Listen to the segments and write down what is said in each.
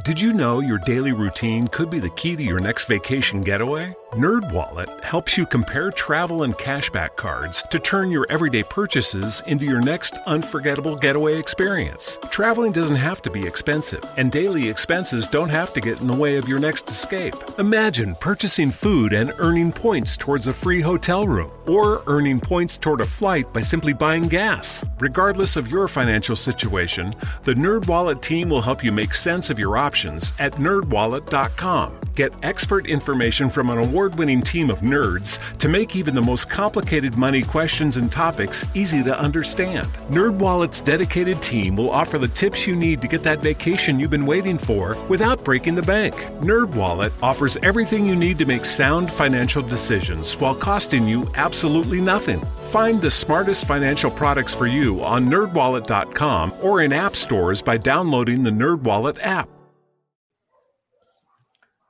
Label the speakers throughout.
Speaker 1: Did you know your daily routine could be the key to your next vacation getaway? NerdWallet helps you compare travel and cashback cards to turn your everyday purchases into your next unforgettable getaway experience. Traveling doesn't have to be expensive, and daily expenses don't have to get in the way of your next escape. Imagine purchasing food and earning points towards a free hotel room, or earning points toward a flight by simply buying gas. Regardless of your financial situation, the NerdWallet team will help you make sense of your options at nerdwallet.com. Get expert information from an award winning team of nerds to make even the most complicated money questions and topics easy to understand. NerdWallet's dedicated team will offer the tips you need to get that vacation you've been waiting for without breaking the bank. NerdWallet offers everything you need to make sound financial decisions while costing you absolutely nothing. Find the smartest financial products for you on nerdwallet.com or in app stores by downloading the NerdWallet app.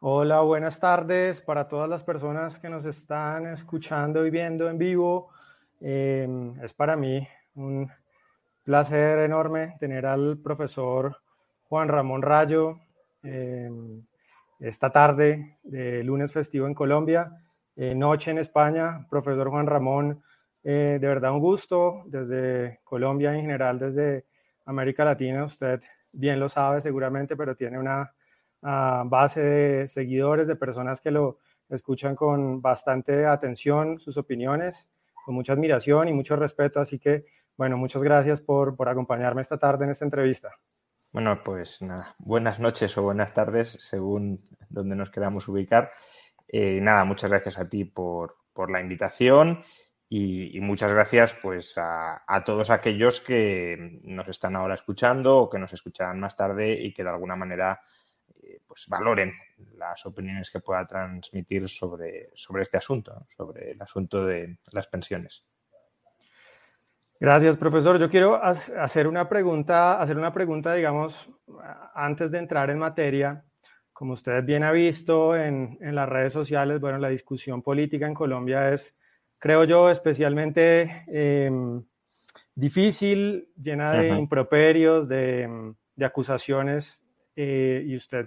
Speaker 2: Hola, buenas tardes para todas las personas que nos están escuchando y viendo en vivo. Eh, es para mí un placer enorme tener al profesor Juan Ramón Rayo eh, esta tarde de lunes festivo en Colombia, eh, noche en España. Profesor Juan Ramón, de verdad un gusto desde Colombia en general, desde América Latina. Usted bien lo sabe seguramente, pero tiene una base de seguidores, de personas que lo escuchan con bastante atención, sus opiniones, con mucha admiración y mucho respeto. Así que, bueno, muchas gracias por, por acompañarme esta tarde en esta entrevista.
Speaker 3: Bueno, pues nada, buenas noches o buenas tardes, según donde nos queramos ubicar. Eh, nada, muchas gracias a ti por, por la invitación y, muchas gracias pues a, todos aquellos que nos están ahora escuchando o que nos escucharán más tarde y que de alguna manera pues valoren las opiniones que pueda transmitir sobre, sobre este asunto, sobre el asunto de las pensiones.
Speaker 2: Gracias, profesor. Yo quiero hacer una pregunta, hacer una pregunta, digamos, antes de entrar en materia. Como usted bien ha visto en, en las redes sociales, bueno, la discusión política en Colombia es, creo yo, especialmente eh, difícil, llena de improperios, de, de acusaciones, eh, y usted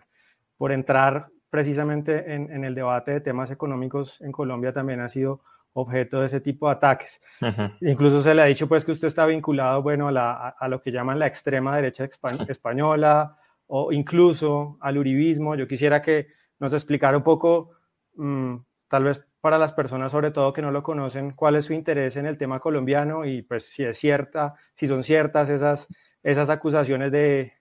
Speaker 2: por entrar precisamente en, en, el debate de temas económicos en Colombia también ha sido objeto de ese tipo de ataques. Uh -huh. Incluso se le ha dicho pues que usted está vinculado, bueno, a, la, a lo que llaman la extrema derecha española o incluso al uribismo. Yo quisiera que nos explicara un poco, mmm, tal vez para las personas sobre todo que no lo conocen, cuál es su interés en el tema colombiano y pues si es cierta, si son ciertas esas, esas acusaciones de,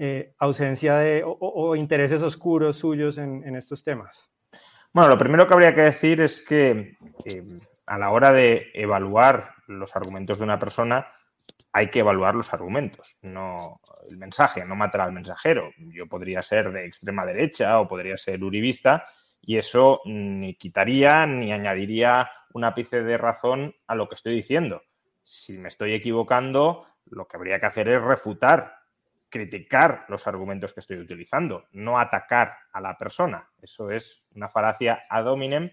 Speaker 2: eh, ausencia de o, intereses oscuros suyos en, en, estos temas?
Speaker 3: Bueno, lo primero que habría que decir es que eh, a la hora de evaluar los argumentos de una persona, hay que evaluar los argumentos, no el mensaje, no matar al mensajero. Yo podría ser de extrema derecha o podría ser uribista y eso ni quitaría ni añadiría un ápice de razón a lo que estoy diciendo. Si me estoy equivocando, lo que habría que hacer es refutar criticar los argumentos que estoy utilizando, no atacar a la persona. Eso es una falacia ad hominem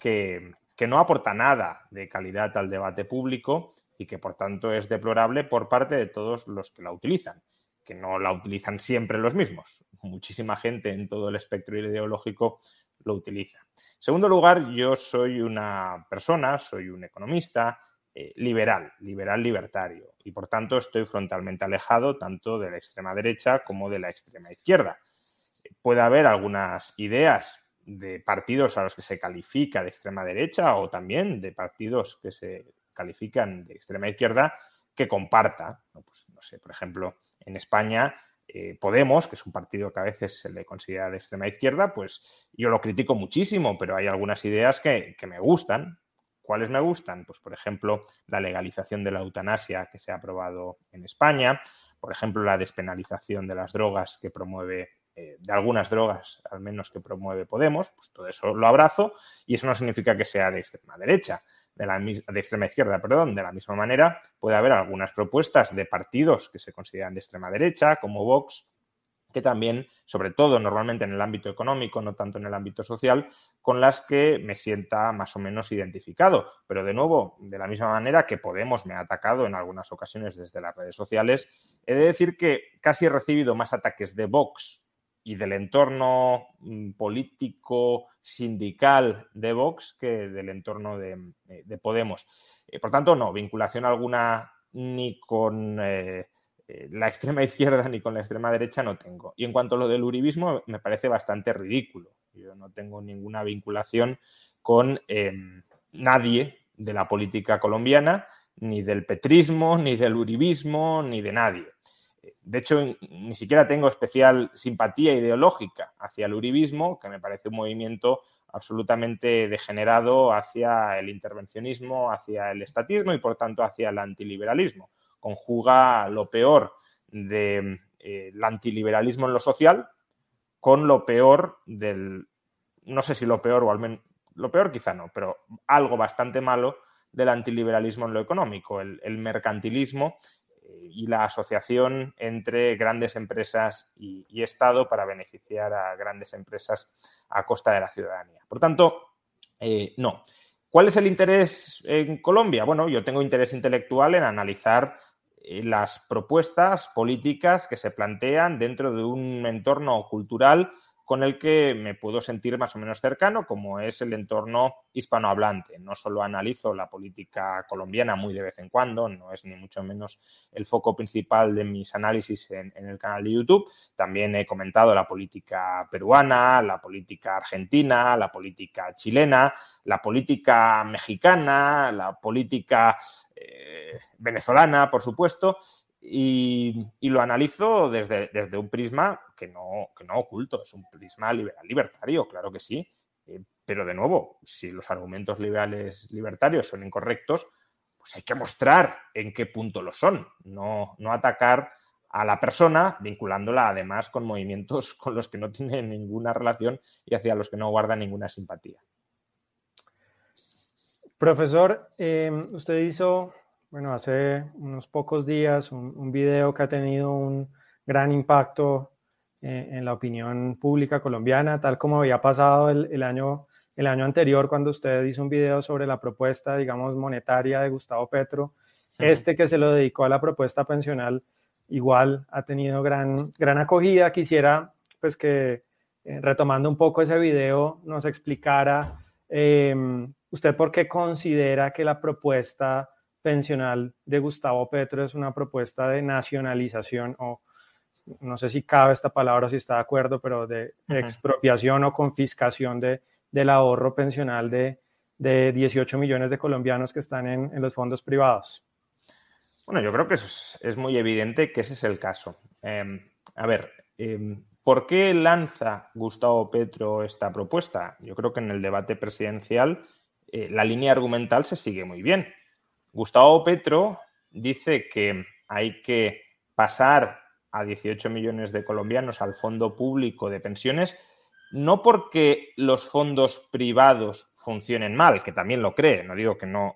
Speaker 3: que, que, no aporta nada de calidad al debate público y que por tanto es deplorable por parte de todos los que la utilizan, que no la utilizan siempre los mismos. Muchísima gente en todo el espectro ideológico lo utiliza. En segundo lugar, yo soy una persona, soy un economista, eh, liberal, liberal libertario. Y por tanto estoy frontalmente alejado tanto de la extrema derecha como de la extrema izquierda. Puede haber algunas ideas de partidos a los que se califica de extrema derecha o también de partidos que se califican de extrema izquierda que comparta. Pues, no sé, por ejemplo, en España eh, Podemos, que es un partido que a veces se le considera de extrema izquierda, pues yo lo critico muchísimo, pero hay algunas ideas que, que me gustan. ¿Cuáles me gustan? Pues, por ejemplo, la legalización de la eutanasia que se ha aprobado en España, por ejemplo, la despenalización de las drogas que promueve eh, de algunas drogas, al menos que promueve Podemos, pues todo eso lo abrazo y eso no significa que sea de extrema derecha, de, la, de extrema izquierda, perdón. De la misma manera, puede haber algunas propuestas de partidos que se consideran de extrema derecha, como Vox, que también, sobre todo normalmente en el ámbito económico, no tanto en el ámbito social, con las que me sienta más o menos identificado. Pero de nuevo, de la misma manera que Podemos me ha atacado en algunas ocasiones desde las redes sociales, he de decir que casi he recibido más ataques de Vox y del entorno mm, político sindical de Vox que del entorno de, eh, Podemos. Eh, por tanto, no, vinculación alguna ni con eh, la extrema izquierda ni con la extrema derecha no tengo. Y en cuanto a lo del uribismo, me parece bastante ridículo. Yo no tengo ninguna vinculación con em, nadie de la política colombiana, ni del petrismo, ni del uribismo, ni de nadie. De hecho, ni siquiera tengo especial simpatía ideológica hacia el uribismo, que me parece un movimiento absolutamente degenerado hacia el intervencionismo, hacia el estatismo y, por tanto, hacia el antiliberalismo. Conjuga lo peor del eh, antiliberalismo en lo social con lo peor del, no sé si lo peor o al menos, lo peor quizá no, pero algo bastante malo del antiliberalismo en lo económico, el mercantilismo y la asociación entre grandes empresas y, Estado para beneficiar a grandes empresas a costa de la ciudadanía. Por tanto, eh, no. ¿Cuál es el interés en Colombia? Bueno, yo tengo interés intelectual en analizar eh, las propuestas políticas que se plantean dentro de un entorno cultural con el que me puedo sentir más o menos cercano, como es el entorno hispanohablante. No solo analizo la política colombiana muy de vez en cuando, no es ni mucho menos el foco principal de mis análisis en, el canal de YouTube, también he comentado la política peruana, la política argentina, la política chilena, la política mexicana, la política eh, venezolana, por supuesto, y, lo analizo desde, desde, un prisma que no, que no oculto, es un prisma liberal libertario, claro que sí. Eh, pero de nuevo, si los argumentos liberales libertarios son incorrectos, pues hay que mostrar en qué punto lo son, no, no atacar a la persona vinculándola además con movimientos con los que no tiene ninguna relación y hacia los que no guarda ninguna simpatía.
Speaker 2: Profesor, eh, usted hizo bueno, hace unos pocos días un, video que ha tenido un gran impacto eh, en la opinión pública colombiana, tal como había pasado el, año, el año anterior cuando usted hizo un video sobre la propuesta, digamos, monetaria de Gustavo Petro. Este que se lo dedicó a la propuesta pensional igual ha tenido gran, gran acogida. Quisiera, pues, que eh, retomando un poco ese video, nos explicara em, usted por qué considera que la propuesta pensional de Gustavo Petro es una propuesta de nacionalización o no sé si cabe esta palabra o si está de acuerdo, pero de expropiación o confiscación de, del ahorro pensional de, de 18 millones de colombianos que están en, los fondos privados.
Speaker 3: Bueno, yo creo que es, muy evidente que ese es el caso. Em, a ver, em, ¿por qué lanza Gustavo Petro esta propuesta? Yo creo que en el debate presidencial eh, la línea argumental se sigue muy bien. Gustavo Petro dice que hay que pasar a 18 millones de colombianos al fondo público de pensiones, no porque los fondos privados funcionen mal, que también lo cree, no digo que, no,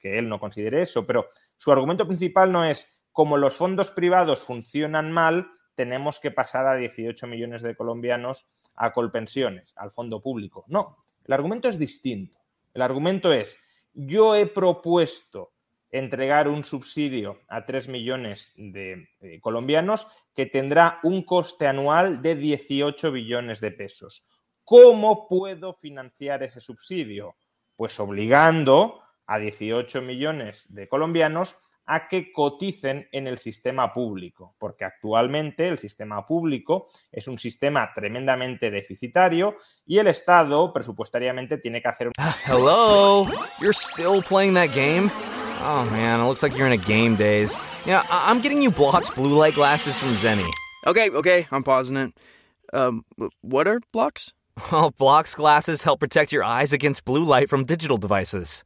Speaker 3: que él no considere eso, pero su argumento principal no es como los fondos privados funcionan mal, tenemos que pasar a 18 millones de colombianos a colpensiones, al fondo público. No, el argumento es distinto. El argumento es, yo he propuesto entregar un subsidio a 3 millones de, colombianos que tendrá un coste anual de 18 billones de pesos. ¿Cómo puedo financiar ese subsidio? Pues obligando a 18 millones de colombianos a que coticen en el sistema público, porque actualmente el sistema público es un sistema tremendamente deficitario y el Estado presupuestariamente tiene que hacer.
Speaker 4: Ah, hello, you're still playing that game? Oh man, it looks like you're in a game daze. Yeah, I'm getting you Block's blue light glasses from Zenni.
Speaker 5: Okay, okay, I'm pausing it. Um, what are Blocks?
Speaker 4: Well, Block's glasses help protect your eyes against blue light from digital devices.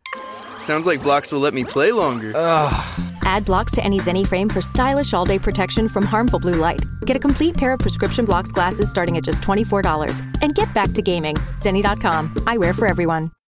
Speaker 5: Sounds like Blocks will let me play longer.
Speaker 6: Ugh. Add blocks to any Zenni frame for stylish all day protection from harmful blue light. Get a complete pair of prescription blocks glasses starting at just $24. And get back to gaming. Zenni.com. Eyewear for everyone.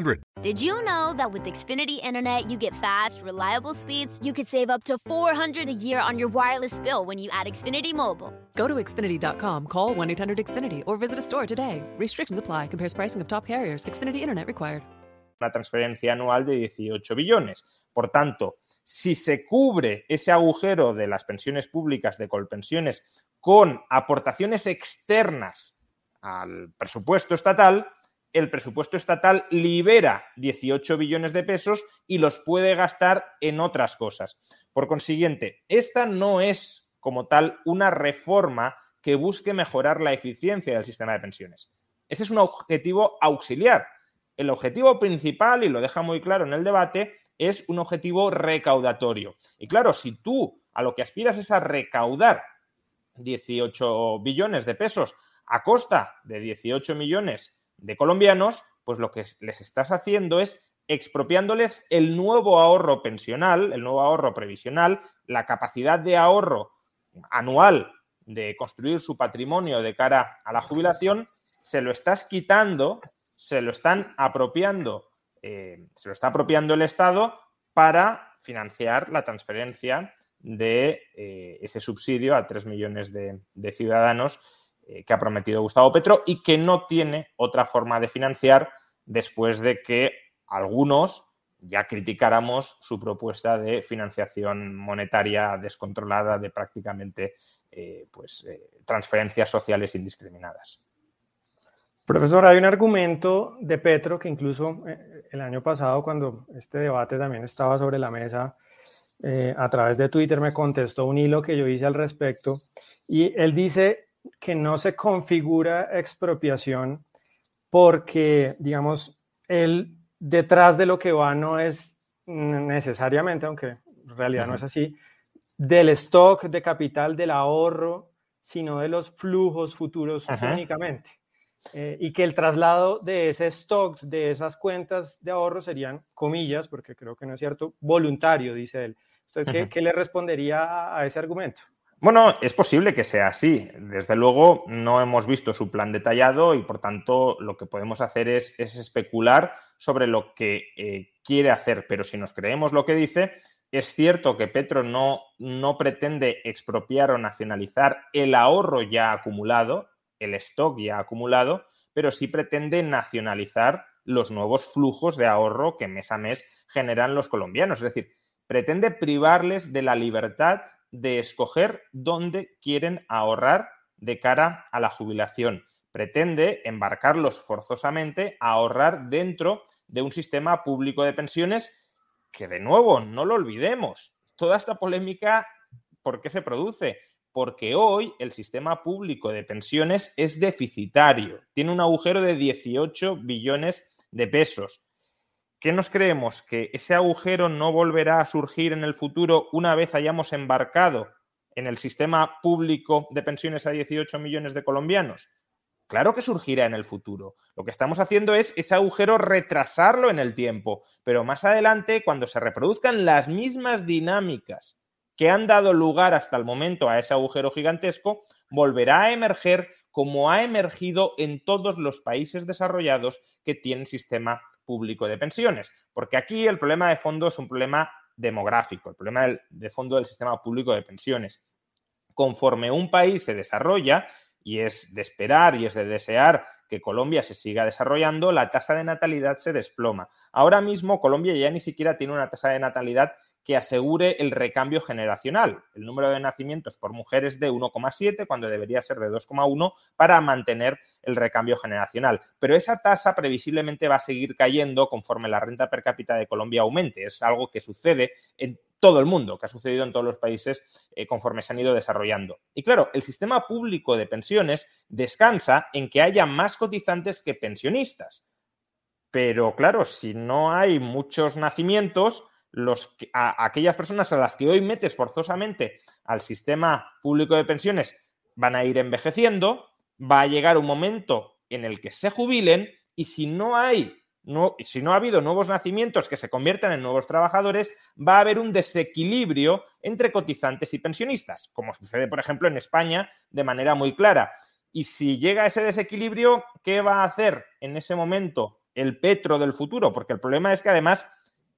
Speaker 1: 888 532 3500.
Speaker 7: Did you know that with Xfinity Internet, you get fast, reliable speeds? You could save up to 400 a year on your wireless bill when you add Xfinity Mobile.
Speaker 8: Go to Xfinity.com, call 1 800 Xfinity, or visit a store today. Restrictions apply, compares pricing of top carriers. Xfinity Internet required.
Speaker 3: Una transferencia anual de 18 billones. Por tanto, si se cubre ese agujero de las pensiones públicas, de Colpensiones, con aportaciones externas al presupuesto estatal, el presupuesto estatal libera 18 billones de pesos y los puede gastar en otras cosas. Por consiguiente, esta no es como tal una reforma que busque mejorar la eficiencia del sistema de pensiones. Ese es un objetivo auxiliar. El objetivo principal, y lo deja muy claro en el debate, es un objetivo recaudatorio. Y claro, si tú a lo que aspiras es a recaudar 18 billones de pesos a costa de 18 millones de colombianos, pues lo que les estás haciendo es expropiándoles el nuevo ahorro pensional, el nuevo ahorro previsional, la capacidad de ahorro anual de construir su patrimonio de cara a la jubilación, se lo estás quitando, se lo están apropiando, eh, se lo está apropiando el Estado para financiar la transferencia de eh, ese subsidio a 3 millones de, ciudadanos que ha prometido Gustavo Petro y que no tiene otra forma de financiar después de que algunos ya criticáramos su propuesta de financiación monetaria descontrolada de prácticamente eh, pues, eh, transferencias sociales indiscriminadas.
Speaker 2: Profesor, hay un argumento de Petro que incluso el año pasado, cuando este debate también estaba sobre la mesa, a través de Twitter me contestó un hilo que yo hice al respecto y él dice, que no se configura expropiación porque, digamos, el detrás de lo que va no es necesariamente, aunque en realidad no es así, del stock de capital, del ahorro, sino de los flujos futuros únicamente. Eh, y que el traslado de ese stock, de esas cuentas de ahorro serían, comillas, porque creo que no es cierto, voluntario, dice él. Entonces, ¿qué, le respondería a ese argumento?
Speaker 3: Bueno, es posible que sea así. Desde luego, no hemos visto su plan detallado y, por tanto, lo que podemos hacer es, especular sobre lo que eh, quiere hacer. Pero si nos creemos lo que dice, es cierto que Petro no, no pretende expropiar o nacionalizar el ahorro ya acumulado, el stock ya acumulado, pero sí pretende nacionalizar los nuevos flujos de ahorro que mes a mes generan los colombianos. Es decir, pretende privarles de la libertad de escoger dónde quieren ahorrar de cara a la jubilación. Pretende embarcarlos forzosamente a ahorrar dentro de un sistema público de pensiones que, de nuevo, no lo olvidemos. Toda esta polémica, ¿por qué se produce? Porque hoy el sistema público de pensiones es deficitario, tiene un agujero de 18 billones de pesos. ¿Qué nos creemos? ¿Que ese agujero no volverá a surgir en el futuro una vez hayamos embarcado en el sistema público de pensiones a 18 millones de colombianos? Claro que surgirá en el futuro. Lo que estamos haciendo es ese agujero retrasarlo en el tiempo, pero más adelante, cuando se reproduzcan las mismas dinámicas que han dado lugar hasta el momento a ese agujero gigantesco, volverá a emerger como ha emergido en todos los países desarrollados que tienen sistema público de pensiones. Porque aquí el problema de fondo es un problema demográfico, el problema de fondo del sistema público de pensiones. Conforme un país se desarrolla, y es de esperar y es de desear que Colombia se siga desarrollando, la tasa de natalidad se desploma. Ahora mismo Colombia ya ni siquiera tiene una tasa de natalidad que asegure el recambio generacional. El número de nacimientos por mujeres de 1,7 cuando debería ser de 2,1 para mantener el recambio generacional. Pero esa tasa previsiblemente va a seguir cayendo conforme la renta per cápita de Colombia aumente. Es algo que sucede en todo el mundo, que ha sucedido en todos los países eh, conforme se han ido desarrollando. Y claro, el sistema público de pensiones descansa en que haya más cotizantes que pensionistas. Pero claro, si no hay muchos nacimientos, los, a, aquellas personas a las que hoy metes forzosamente al sistema público de pensiones van a ir envejeciendo, va a llegar un momento en el que se jubilen y si no hay no, si no ha habido nuevos nacimientos que se conviertan en nuevos trabajadores, va a haber un desequilibrio entre cotizantes y pensionistas, como sucede, por ejemplo, en España de manera muy clara. Y si llega ese desequilibrio, ¿qué va a hacer en ese momento el Petro del futuro? Porque el problema es que además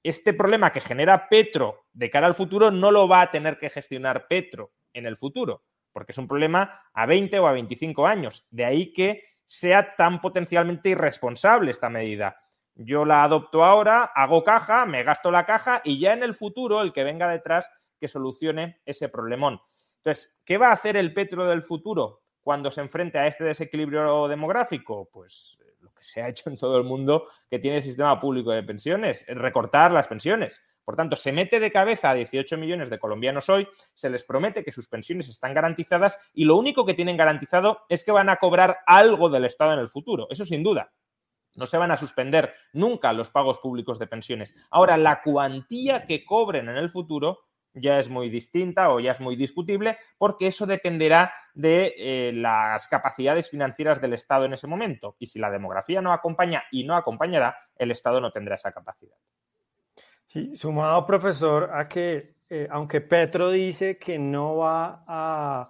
Speaker 3: este problema que genera Petro de cara al futuro no lo va a tener que gestionar Petro en el futuro, porque es un problema a 20 o a 25 años. De ahí que sea tan potencialmente irresponsable esta medida. Yo la adopto ahora, hago caja, me gasto la caja y ya en el futuro el que venga detrás que solucione ese problemón. Entonces, ¿qué va a hacer el Petro del futuro cuando se enfrente a este desequilibrio demográfico? Pues se ha hecho en todo el mundo que tiene sistema público de pensiones, recortar las pensiones. Por tanto, se mete de cabeza a 18 millones de colombianos hoy, se les promete que sus pensiones están garantizadas y lo único que tienen garantizado es que van a cobrar algo del Estado en el futuro. Eso sin duda. No se van a suspender nunca los pagos públicos de pensiones. Ahora, la cuantía que cobren en el futuro ya es muy distinta o ya es muy discutible porque eso dependerá de eh, las capacidades financieras del Estado en ese momento. Y si la demografía no acompaña y no acompañará, el Estado no tendrá esa capacidad.
Speaker 2: Sí, sumado, profesor, a que eh, aunque Petro dice que no va a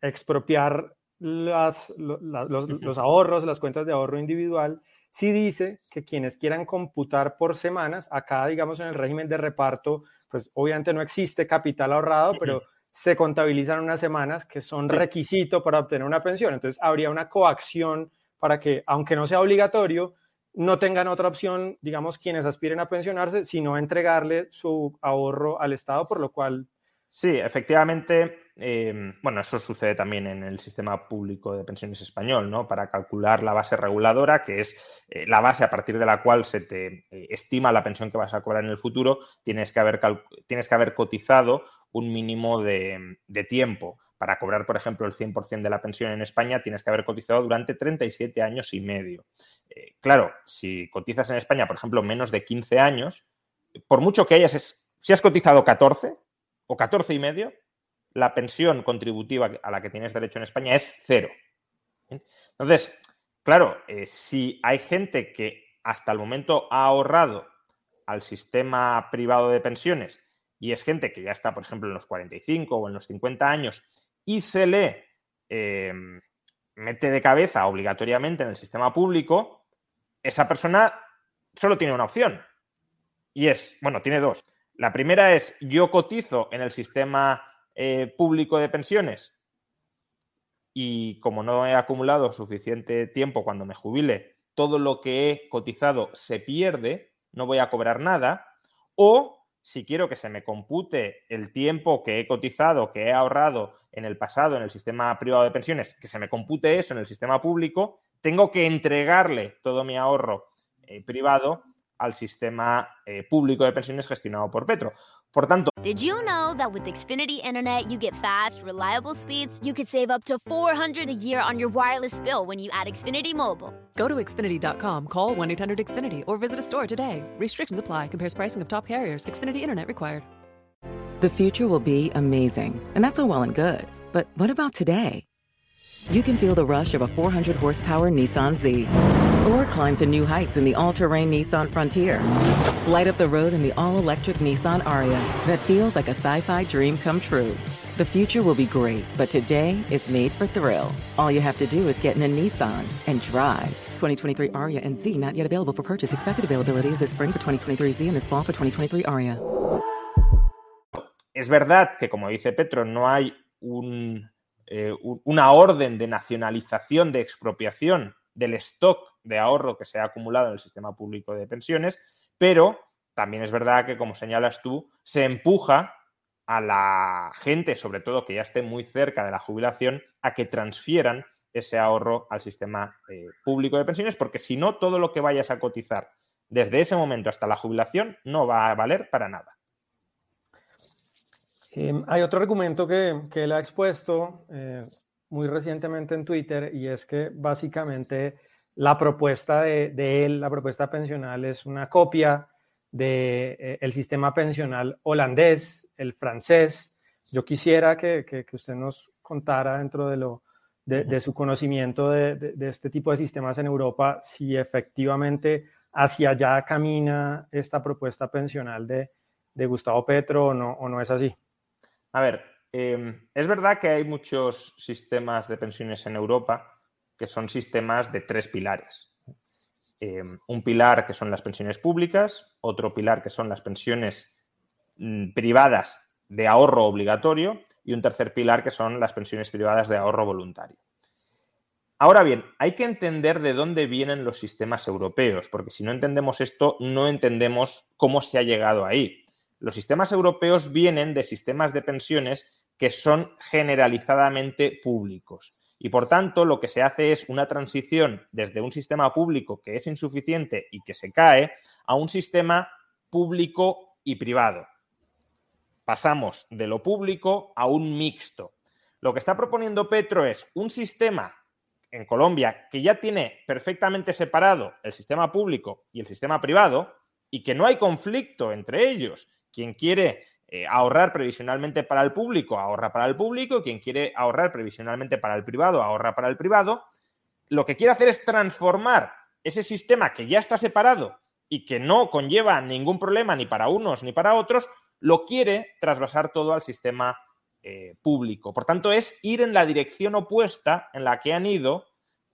Speaker 2: expropiar las, los, ahorros, las cuentas de ahorro individual, sí dice que quienes quieran computar por semanas, acá digamos en el régimen de reparto, pues obviamente no existe capital ahorrado, pero se contabilizan unas semanas que son requisito para obtener una pensión. Entonces habría una coacción para que, aunque no sea obligatorio, no tengan otra opción, digamos, quienes aspiren a pensionarse, sino entregarle su ahorro al Estado, por lo cual
Speaker 3: Sí, efectivamente, em, bueno, eso sucede también en el sistema público de pensiones español, ¿no? Para calcular la base reguladora, que es eh, la base a partir de la cual se te eh, estima la pensión que vas a cobrar en el futuro, tienes que haber, tienes que haber cotizado un mínimo de, tiempo. Para cobrar, por ejemplo, el 100% de la pensión en España, tienes que haber cotizado durante 37 años y medio. Eh, claro, si cotizas en España, por ejemplo, menos de 15 años, por mucho que hayas, si has cotizado 14, o 14 y medio, la pensión contributiva a la que tienes derecho en España es cero. Entonces, claro, eh, si hay gente que hasta el momento ha ahorrado al sistema privado de pensiones y es gente que ya está, por ejemplo, en los 45 o en los 50 años y se le eh, mete de cabeza obligatoriamente en el sistema público, esa persona solo tiene una opción. Y es, bueno, tiene dos. La primera es, yo cotizo en el sistema eh, público de pensiones y como no he acumulado suficiente tiempo cuando me jubile, todo lo que he cotizado se pierde, no voy a cobrar nada. O si quiero que se me compute el tiempo que he cotizado, que he ahorrado en el pasado en el sistema privado de pensiones, que se me compute eso en el sistema público, tengo que entregarle todo mi ahorro eh, privado al sistema eh, público de pensiones gestionado por Petro. Por tanto,
Speaker 7: Did you know that with Xfinity Internet, you get fast, reliable speeds? You could save up to 400 a year on your wireless bill when you add Xfinity Mobile.
Speaker 8: Go to Xfinity.com, call 1 800 Xfinity, or visit a store today. Restrictions apply, compares pricing of top carriers, Xfinity Internet required.
Speaker 9: The future will be amazing, and that's all well and good. But what about today? You can feel the rush of a 400 horsepower Nissan Z, or climb to new heights in the all terrain Nissan Frontier. Light up the road in the all electric Nissan Aria that feels like a sci fi dream come true. The future will be great, but today is made for thrill. All you have to do is get in a Nissan and drive. 2023 Aria and Z not yet available for purchase. Expected availability is this spring for 2023 Z and this fall for 2023 Aria.
Speaker 3: es verdad que, como dice Petro, no hay un, eh, una orden de nacionalización, de expropiación del stock de ahorro que se ha acumulado en el sistema público de pensiones, pero también es verdad que, como señalas tú, se empuja a la gente, sobre todo que ya esté muy cerca de la jubilación, a que transfieran ese ahorro al sistema eh, público de pensiones, porque si no, todo lo que vayas a cotizar desde ese momento hasta la jubilación no va a valer para nada.
Speaker 2: Eh, hay otro argumento que, que él ha expuesto eh, muy recientemente en Twitter y es que básicamente la propuesta de, de él, la propuesta pensional, es una copia del el sistema pensional holandés, el francés. Yo quisiera que, que- que usted nos contara dentro de, lo, de, de su conocimiento de, de- de este tipo de sistemas en Europa, si efectivamente hacia allá camina esta propuesta pensional de, de Gustavo Petro o no, o no es así.
Speaker 3: A ver, eh, es verdad que hay muchos sistemas de pensiones en Europa que son sistemas de tres pilares. Eh, un pilar que son las pensiones públicas, otro pilar que son las pensiones mm, privadas de ahorro obligatorio y un tercer pilar que son las pensiones privadas de ahorro voluntario. Ahora bien, hay que entender de dónde vienen los sistemas europeos, porque si no entendemos esto, no entendemos cómo se ha llegado ahí. Los sistemas europeos vienen de sistemas de pensiones que son generalizadamente públicos. Y por tanto, lo que se hace es una transición desde un sistema público que es insuficiente y que se cae a un sistema público y privado. Pasamos de lo público a un mixto. Lo que está proponiendo Petro es un sistema en Colombia que ya tiene perfectamente separado el sistema público y el sistema privado y que no hay conflicto entre ellos. Quien quiere eh, ahorrar previsionalmente para el público, ahorra para el público, quien quiere ahorrar previsionalmente para el privado, ahorra para el privado. Lo que quiere hacer es transformar ese sistema que ya está separado y que no conlleva ningún problema ni para unos ni para otros, lo quiere trasvasar todo al sistema eh, público. Por tanto, es ir en la dirección opuesta en la que han ido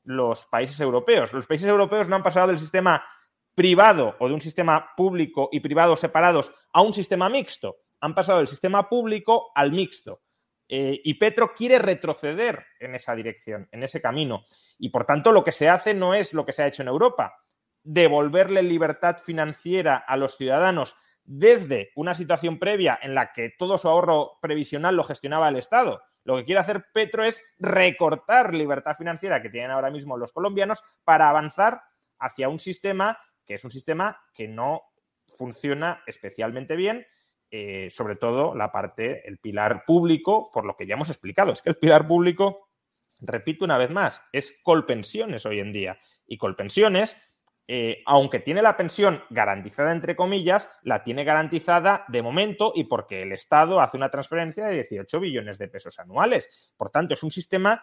Speaker 3: los países europeos. Los países europeos no han pasado del sistema privado o de un sistema público y privado separados a un sistema mixto. Han pasado del sistema público al mixto. Eh, y Petro quiere retroceder en esa dirección, en ese camino. Y por tanto, lo que se hace no es lo que se ha hecho en Europa, devolverle libertad financiera a los ciudadanos desde una situación previa en la que todo su ahorro previsional lo gestionaba el Estado. Lo que quiere hacer Petro es recortar libertad financiera que tienen ahora mismo los colombianos para avanzar hacia un sistema que es un sistema que no funciona especialmente bien, eh, sobre todo la parte, el pilar público, por lo que ya hemos explicado. Es que el pilar público, repito una vez más, es Colpensiones hoy en día. Y Colpensiones eh, aunque tiene la pensión garantizada, entre comillas, la tiene garantizada de momento y porque el Estado hace una transferencia de 18 billones de pesos anuales. Por tanto, es un sistema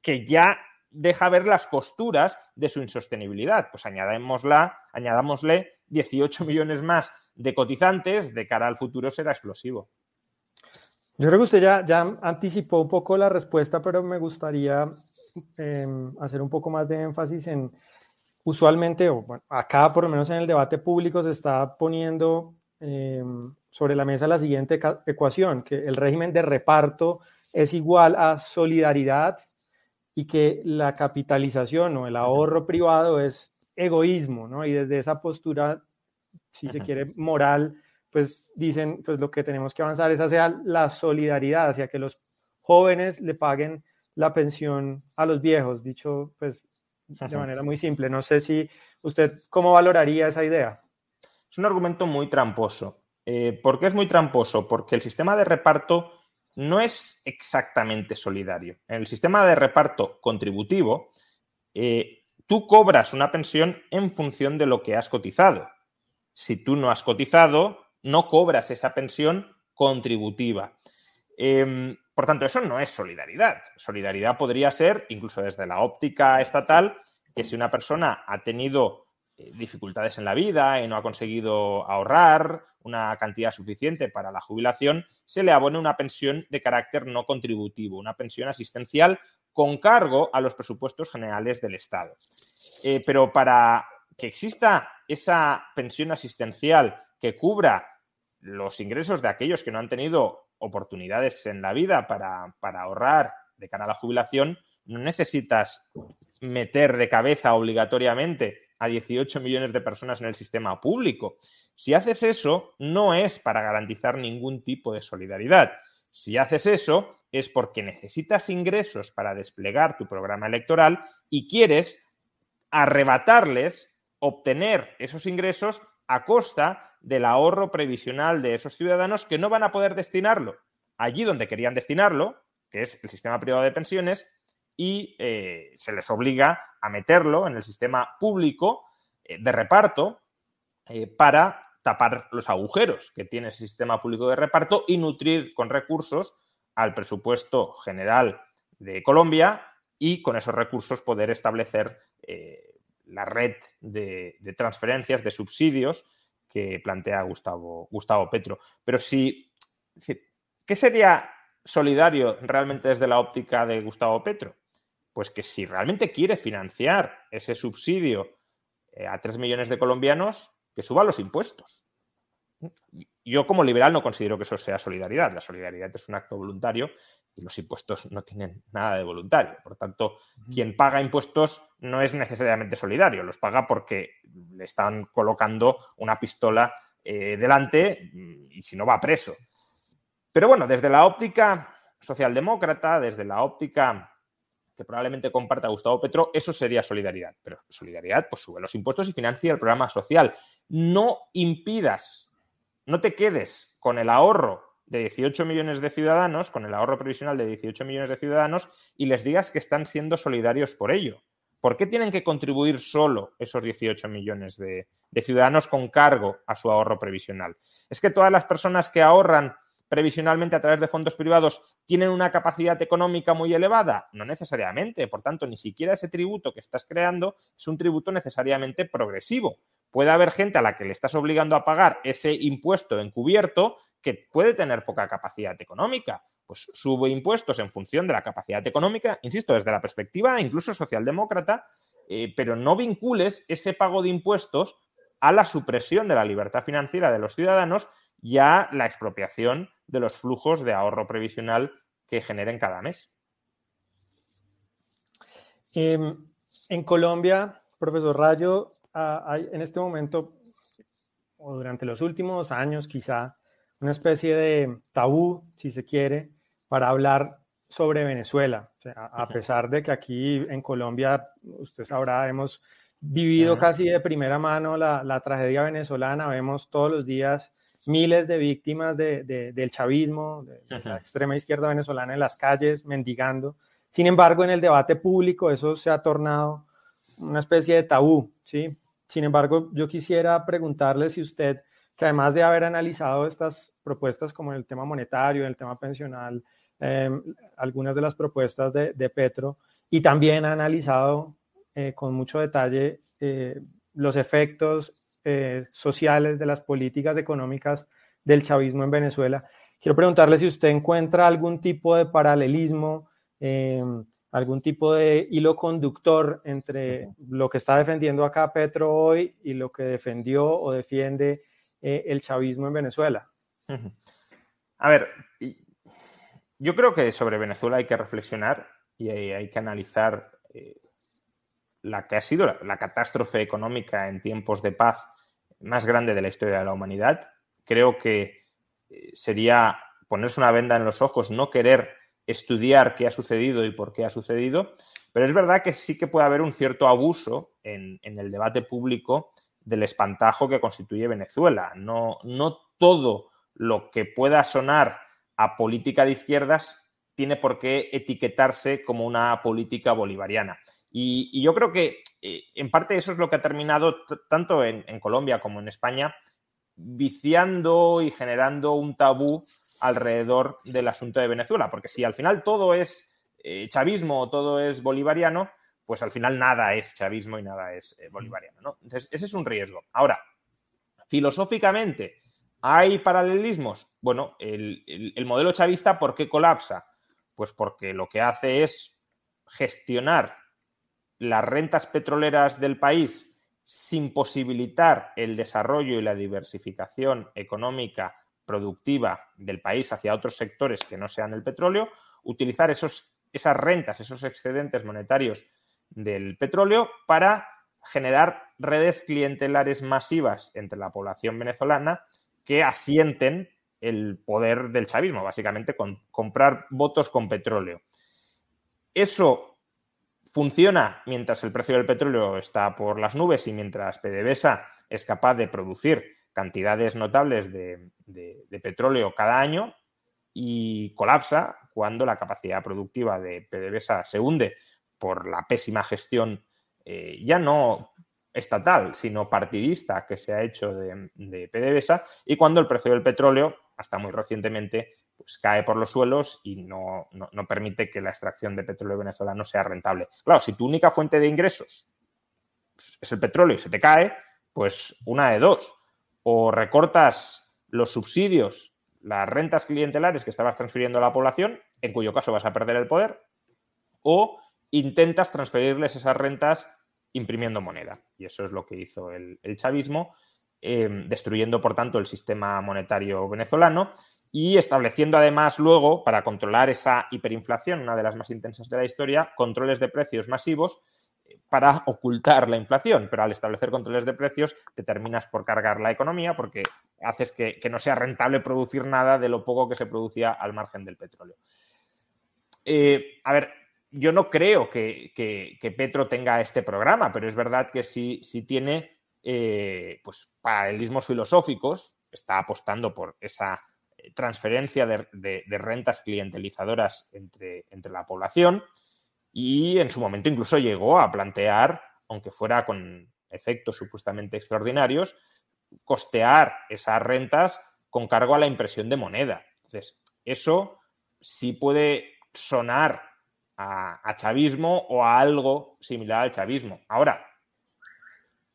Speaker 3: que ya deja ver las costuras de su insostenibilidad. Pues añadémosla, añadámosle 18 millones más de cotizantes, de cara al futuro será explosivo.
Speaker 2: Yo creo que usted ya, anticipó un poco la respuesta, pero me gustaría eh, hacer un poco más de énfasis en, usualmente, o bueno, acá por lo menos en el debate público se está poniendo eh, sobre la mesa la siguiente ecuación, que el régimen de reparto es igual a solidaridad y que la capitalización o el ahorro privado es egoísmo, ¿no? Y desde esa postura, si se quiere, moral, pues dicen, pues lo que tenemos que avanzar es hacia la solidaridad, hacia que los jóvenes le paguen la pensión a los viejos, dicho pues de manera muy simple. No sé si usted cómo valoraría esa idea.
Speaker 3: Es un argumento muy tramposo. Eh, ¿Por qué es muy tramposo? Porque el sistema de reparto no es exactamente solidario. En el sistema de reparto contributivo, eh, tú cobras una pensión en función de lo que has cotizado. Si tú no has cotizado, no cobras esa pensión contributiva. Em, por tanto, eso no es solidaridad. Solidaridad podría ser, incluso desde la óptica estatal, que si una persona ha tenido eh, dificultades en la vida y no ha conseguido ahorrar una cantidad suficiente para la jubilación, se le abone una pensión de carácter no contributivo, una pensión asistencial con cargo a los presupuestos generales del Estado. Eh, pero para que exista esa pensión asistencial que cubra los ingresos de aquellos que no han tenido oportunidades en la vida para, para ahorrar de cara a la jubilación, no necesitas meter de cabeza obligatoriamente a 18 millones de personas en el sistema público. Si haces eso, no es para garantizar ningún tipo de solidaridad. Si haces eso, es porque necesitas ingresos para desplegar tu programa electoral y quieres arrebatarles, obtener esos ingresos a costa del ahorro previsional de esos ciudadanos que no van a poder destinarlo allí donde querían destinarlo, que es el sistema privado de pensiones, y eh, se les obliga a meterlo en el sistema público eh, de reparto eh, para tapar los agujeros que tiene el sistema público de reparto y nutrir con recursos al presupuesto general de Colombia y con esos recursos poder establecer la red de, transferencias, de subsidios que plantea Gustavo, Gustavo Petro. Pero si, ¿qué sería solidario realmente desde la óptica de Gustavo Petro? Pues que si realmente quiere financiar ese subsidio eh, a 3 millones de colombianos, que suba los impuestos. Yo como liberal no considero que eso sea solidaridad. La solidaridad es un acto voluntario y los impuestos no tienen nada de voluntario. Por tanto, quien paga impuestos no es necesariamente solidario, los paga porque le están colocando una pistola eh, delante y si no va preso. Pero bueno, desde la óptica socialdemócrata, desde la óptica que probablemente comparta Gustavo Petro, eso sería solidaridad. Pero solidaridad, pues sube los impuestos y financia el programa social. No impidas, no te quedes con el ahorro de 18 millones de ciudadanos, con el ahorro previsional de 18 millones de ciudadanos, y les digas que están siendo solidarios por ello. ¿Por qué tienen que contribuir solo esos 18 millones de, de ciudadanos con cargo a su ahorro previsional? Es que todas las personas que ahorran previsionalmente a través de fondos privados tienen una capacidad económica muy elevada? No necesariamente. Por tanto, ni siquiera ese tributo que estás creando es un tributo necesariamente progresivo. Puede haber gente a la que le estás obligando a pagar ese impuesto encubierto que puede tener poca capacidad económica. Pues sube impuestos en función de la capacidad económica, insisto, desde la perspectiva incluso socialdemócrata, eh, pero no vincules ese pago de impuestos a la supresión de la libertad financiera de los ciudadanos y a la expropiación de los flujos de ahorro previsional que generen cada mes.
Speaker 2: Em, en Colombia, profesor Rayo, ah, hay en este momento, o durante los últimos años quizá, una especie de tabú, si se quiere, para hablar sobre Venezuela. a pesar de que aquí en Colombia, usted sabrá, hemos vivido casi de primera mano la, la tragedia venezolana, vemos todos los días miles de víctimas del chavismo, de, la extrema izquierda venezolana en las calles, mendigando. Sin embargo, en el debate público eso se ha tornado una especie de tabú, ¿sí? Sin embargo, yo quisiera preguntarle si usted, que además de haber analizado estas propuestas como el tema monetario, el tema pensional, em, algunas de las propuestas de, Petro, y también ha analizado eh, con mucho detalle eh, los efectos eh, sociales, de las políticas económicas del chavismo en Venezuela. Quiero preguntarle si usted encuentra algún tipo de paralelismo, eh, algún tipo de hilo conductor entre lo que está defendiendo acá Petro hoy y lo que defendió o defiende eh, el chavismo en Venezuela.
Speaker 3: A ver, yo creo que sobre Venezuela hay que reflexionar y hay, que analizar la que ha sido la, catástrofe económica en tiempos de paz más grande de la historia de la humanidad. Creo que eh, sería ponerse una venda en los ojos, no querer estudiar qué ha sucedido y por qué ha sucedido, pero es verdad que sí que puede haber un cierto abuso en, el debate público del espantajo que constituye Venezuela. No, todo lo que pueda sonar a política de izquierdas tiene por qué etiquetarse como una política bolivariana. Y, yo creo que eh, en parte eso es lo que ha terminado tanto en, Colombia como en España viciando y generando un tabú alrededor del asunto de Venezuela, porque si al final todo es eh, chavismo o todo es bolivariano, pues al final nada es chavismo y nada es eh, bolivariano. ¿no? Entonces, ese es un riesgo. Ahora, filosóficamente, ¿hay paralelismos? Bueno, el modelo chavista, ¿por qué colapsa? Pues porque lo que hace es gestionar las rentas petroleras del país sin posibilitar el desarrollo y la diversificación económica productiva del país hacia otros sectores que no sean el petróleo, utilizar esos, esas rentas, esos excedentes monetarios del petróleo para generar redes clientelares masivas entre la población venezolana que asienten el poder del chavismo, básicamente con comprar votos con petróleo. Eso funciona mientras el precio del petróleo está por las nubes y mientras PDVSA es capaz de producir cantidades notables de, petróleo cada año y colapsa cuando la capacidad productiva de PDVSA se hunde por la pésima gestión eh, ya no estatal, sino partidista que se ha hecho de, de PDVSA y cuando el precio del petróleo, hasta muy recientemente, pues cae por los suelos y no, permite que la extracción de petróleo venezolano sea rentable. Claro, si tu única fuente de ingresos es el petróleo y se te cae, pues una de dos. O recortas los subsidios, las rentas clientelares que estabas transfiriendo a la población, en cuyo caso vas a perder el poder, o intentas transferirles esas rentas imprimiendo moneda. Y eso es lo que hizo el, chavismo, eh, destruyendo, por tanto, el sistema monetario venezolano y estableciendo además luego, para controlar esa hiperinflación, una de las más intensas de la historia, controles de precios masivos para ocultar la inflación. Pero al establecer controles de precios te terminas por cargar la economía porque haces que, no sea rentable producir nada de lo poco que se producía al margen del petróleo. Eh, a ver, yo no creo que, Petro tenga este programa, pero es verdad que sí, sí tiene eh, pues, paralelismos filosóficos, está apostando por esa transferencia de, rentas clientelizadoras entre, entre, la población y en su momento incluso llegó a plantear, aunque fuera con efectos supuestamente extraordinarios, costear esas rentas con cargo a la impresión de moneda. Entonces, eso sí puede sonar a, chavismo o a algo similar al chavismo. Ahora,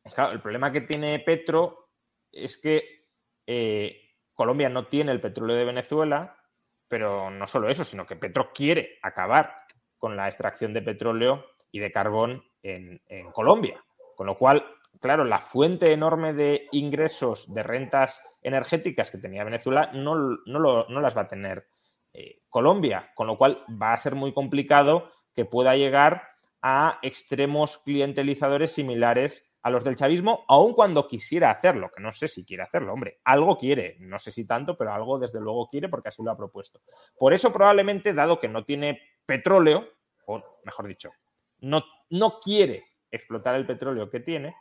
Speaker 3: el problema que tiene Petro es que eh, Colombia no tiene el petróleo de Venezuela, pero no solo eso, sino que Petro quiere acabar con la extracción de petróleo y de carbón en, Colombia. Con lo cual, claro, la fuente enorme de ingresos de rentas energéticas que tenía Venezuela no, no, las va a tener eh, Colombia, con lo cual va a ser muy complicado que pueda llegar a extremos clientelizadores similares a los del chavismo, aun cuando quisiera hacerlo, que no sé si quiere hacerlo, hombre, algo quiere, no sé si tanto, pero algo desde luego quiere porque así lo ha propuesto. Por eso probablemente, dado que no tiene petróleo, o mejor dicho, no, no quiere explotar el petróleo que tiene,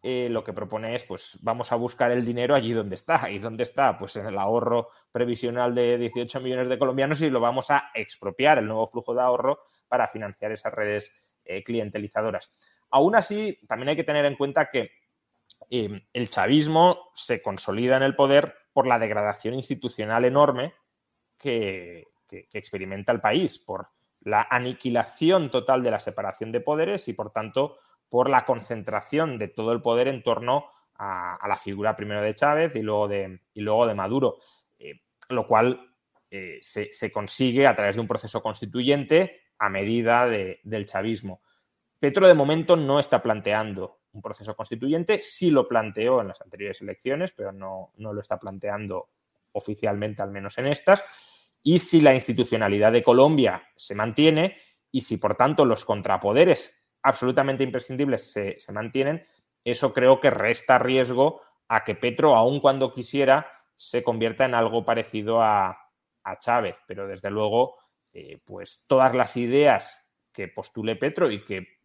Speaker 3: eh, lo que propone es, pues vamos a buscar el dinero allí donde está. ¿Y dónde está? Pues en el ahorro previsional de 18 millones de colombianos y lo vamos a expropiar, el nuevo flujo de ahorro, para financiar esas redes eh, clientelizadoras. Aún así, también hay que tener en cuenta que eh, el chavismo se consolida en el poder por la degradación institucional enorme que, experimenta el país, por la aniquilación total de la separación de poderes y, por tanto, por la concentración de todo el poder en torno a, la figura primero de Chávez y luego de, y luego de Maduro, eh, lo cual eh, se, consigue a través de un proceso constituyente a medida del chavismo. Petro de momento no está planteando un proceso constituyente, sí lo planteó en las anteriores elecciones, pero no, lo está planteando oficialmente, al menos en estas. Y si la institucionalidad de Colombia se mantiene y si, por tanto, los contrapoderes absolutamente imprescindibles se, mantienen, eso creo que resta riesgo a que Petro, aun cuando quisiera, se convierta en algo parecido a, Chávez. Pero desde luego, eh, pues todas las ideas que postule Petro y que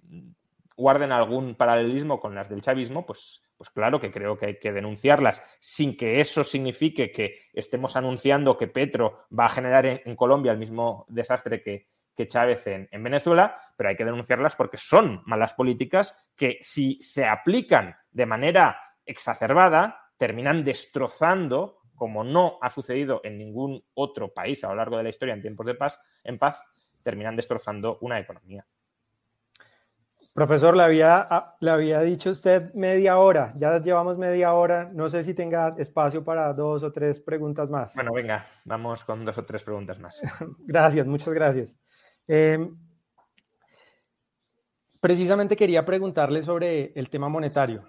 Speaker 3: guarden algún paralelismo con las del chavismo, pues, pues claro que creo que hay que denunciarlas sin que eso signifique que estemos anunciando que Petro va a generar en, Colombia el mismo desastre que, que Chávez en, en, Venezuela, pero hay que denunciarlas porque son malas políticas que si se aplican de manera exacerbada, terminan destrozando, como no ha sucedido en ningún otro país a lo largo de la historia en tiempos de paz, en paz, terminan destrozando una economía.
Speaker 2: Profesor, le había, ah, le había dicho usted media hora, ya llevamos media hora, no sé si tenga espacio para dos o tres preguntas más.
Speaker 3: Bueno, venga, vamos con dos o tres preguntas más.
Speaker 2: gracias, muchas gracias. Em, precisamente quería preguntarle sobre el tema monetario.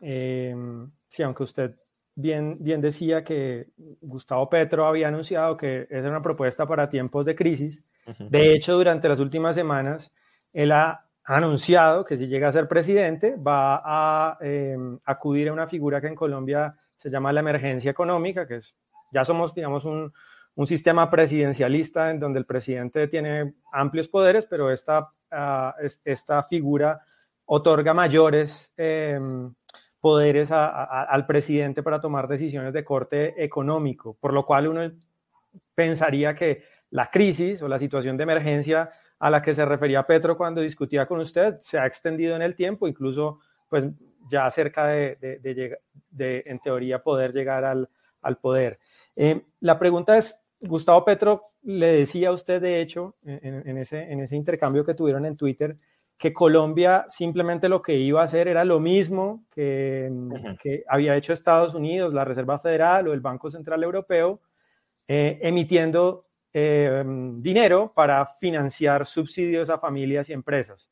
Speaker 2: Em, sí, aunque usted bien, bien decía que Gustavo Petro había anunciado que era una propuesta para tiempos de crisis. De hecho, durante las últimas semanas, él ha anunciado que si llega a ser presidente va a em, acudir a una figura que en Colombia se llama la emergencia económica, que es, ya somos, digamos, un, un sistema presidencialista en donde el presidente tiene amplios poderes, pero esta, uh, esta figura otorga mayores em, poderes al presidente para tomar decisiones de corte económico, por lo cual uno pensaría que la crisis o la situación de emergencia a la que se refería Petro cuando discutía con usted se ha extendido en el tiempo, incluso pues ya cerca de, de, en teoría, poder llegar al, al poder. Eh, la pregunta es, Gustavo Petro le decía a usted, de hecho, en, en, ese, en ese intercambio que tuvieron en Twitter, que Colombia simplemente lo que iba a hacer era lo mismo que, que había hecho Estados Unidos, la Reserva Federal o el Banco Central Europeo, eh, emitiendo eh, dinero para financiar subsidios a familias y empresas.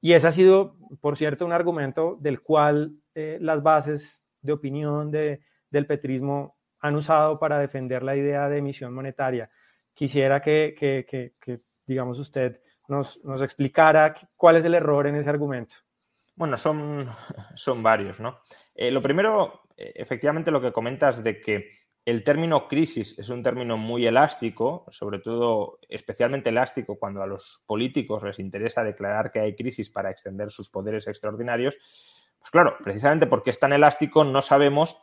Speaker 2: Y ese ha sido, por cierto, un argumento del cual eh, las bases de opinión de, del petrismo han usado para defender la idea de emisión monetaria. Quisiera que, que, que digamos, usted nos, nos explicara cuál es el error en ese argumento.
Speaker 3: Bueno, son, son varios, ¿no? Eh, lo primero, eh, efectivamente, lo que comentas de que el término crisis es un término muy elástico, sobre todo especialmente elástico cuando a los políticos les interesa declarar que hay crisis para extender sus poderes extraordinarios. Pues claro, precisamente porque es tan elástico no sabemos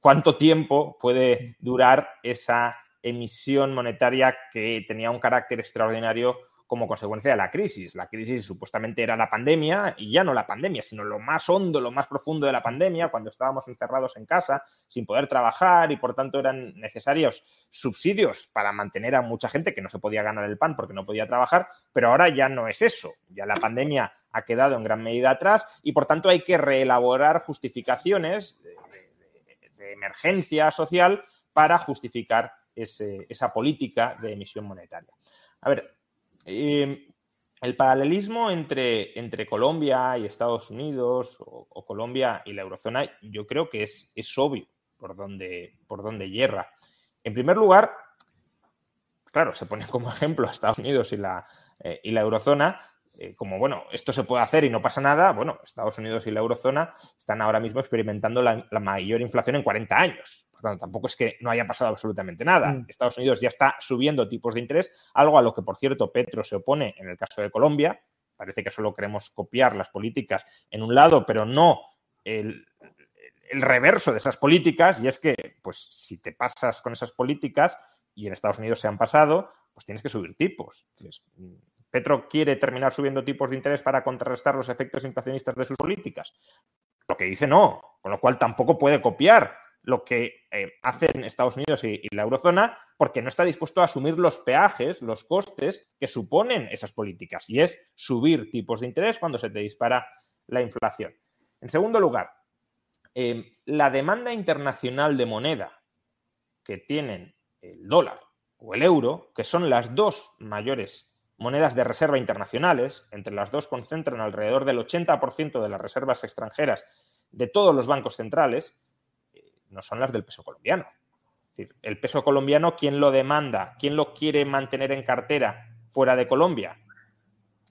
Speaker 3: cuánto tiempo puede durar esa emisión monetaria que tenía un carácter extraordinario como consecuencia de la crisis. La crisis supuestamente era la pandemia y ya no la pandemia, sino lo más hondo, lo más profundo de la pandemia, cuando estábamos encerrados en casa sin poder trabajar y por tanto eran necesarios subsidios para mantener a mucha gente que no se podía ganar el pan porque no podía trabajar, pero ahora ya no es eso. Ya la pandemia ha quedado en gran medida atrás y por tanto hay que reelaborar justificaciones de, emergencia social para justificar esa política de emisión monetaria. A ver, Em, el paralelismo entre, entre, Colombia y Estados Unidos o, Colombia y la eurozona yo creo que es, es obvio por donde, por donde hierra. En primer lugar, claro, se pone como ejemplo a Estados Unidos y la, eh, y la eurozona, eh, como, bueno, esto se puede hacer y no pasa nada, bueno, Estados Unidos y la eurozona están ahora mismo experimentando la, mayor inflación en 40 años. Por tanto, tampoco es que no haya pasado absolutamente nada. Mm. Estados Unidos ya está subiendo tipos de interés, algo a lo que, por cierto, Petro se opone en el caso de Colombia. Parece que solo queremos copiar las políticas en un lado, pero no el, el reverso de esas políticas. Y es que, pues, si te pasas con esas políticas y en Estados Unidos se han pasado, pues tienes que subir tipos. Petro quiere terminar subiendo tipos de interés para contrarrestar los efectos inflacionistas de sus políticas. Lo que dice no, con lo cual tampoco puede copiar lo que eh, hacen Estados Unidos y, la eurozona porque no está dispuesto a asumir los peajes, los costes que suponen esas políticas y es subir tipos de interés cuando se te dispara la inflación. En segundo lugar, eh, la demanda internacional de moneda que tienen el dólar o el euro, que son las dos mayores monedas de reserva internacionales, entre las dos concentran alrededor del 80% de las reservas extranjeras de todos los bancos centrales, eh, no son las del peso colombiano. Es decir, el peso colombiano, ¿quién lo demanda? ¿Quién lo quiere mantener en cartera fuera de Colombia?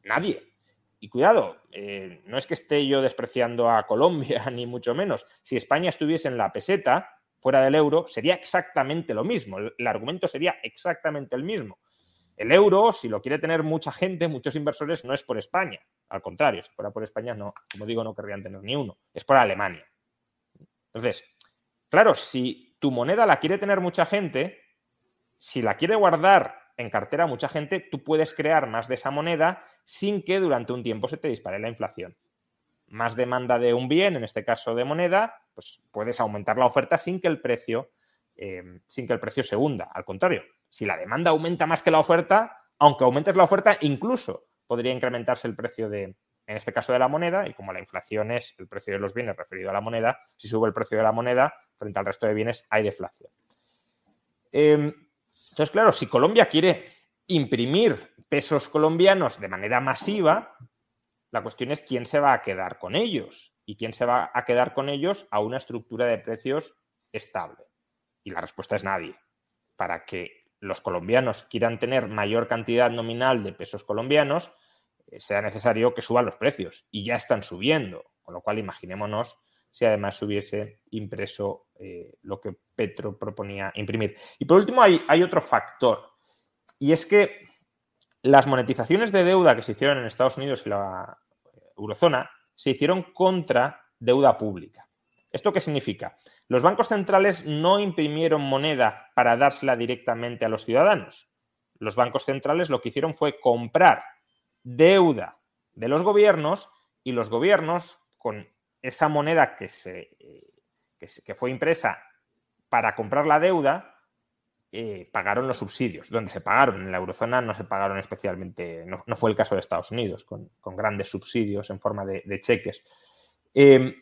Speaker 3: Nadie. Y cuidado, eh, no es que esté yo despreciando a Colombia, ni mucho menos. Si España estuviese en la peseta, fuera del euro, sería exactamente lo mismo. el argumento sería exactamente el mismo. El euro, si lo quiere tener mucha gente, muchos inversores, no es por España. Al contrario, si fuera por España, no, como digo, no querrían tener ni uno. Es por Alemania. Entonces, claro, si tu moneda la quiere tener mucha gente, si la quiere guardar en cartera mucha gente, tú puedes crear más de esa moneda sin que durante un tiempo se te dispare la inflación. Más demanda de un bien, en este caso de moneda, pues puedes aumentar la oferta sin que el precio, eh, sin que el precio se hunda. Al contrario, si la demanda aumenta más que la oferta, aunque aumentes la oferta, incluso podría incrementarse el precio de, en este caso de la moneda, y como la inflación es el precio de los bienes referido a la moneda, si sube el precio de la moneda frente al resto de bienes hay deflación. Em, entonces, claro, si Colombia quiere imprimir pesos colombianos de manera masiva, la cuestión es quién se va a quedar con ellos y quién se va a quedar con ellos a una estructura de precios estable. Y la respuesta es nadie. Para que los colombianos quieran tener mayor cantidad nominal de pesos colombianos, eh, sea necesario que suban los precios. Y ya están subiendo. Con lo cual, imaginémonos si además hubiese impreso eh, lo que Petro proponía imprimir. Y por último, hay, hay otro factor. Y es que las monetizaciones de deuda que se hicieron en Estados Unidos y la eurozona se hicieron contra deuda pública. ¿Esto qué significa? Los bancos centrales no imprimieron moneda para dársela directamente a los ciudadanos. Los bancos centrales lo que hicieron fue comprar deuda de los gobiernos y los gobiernos con esa moneda que, se, eh, que, fue impresa para comprar la deuda eh, pagaron los subsidios. Donde se pagaron, en la eurozona no se pagaron especialmente, no, fue el caso de Estados Unidos, con, grandes subsidios en forma de, cheques. Em,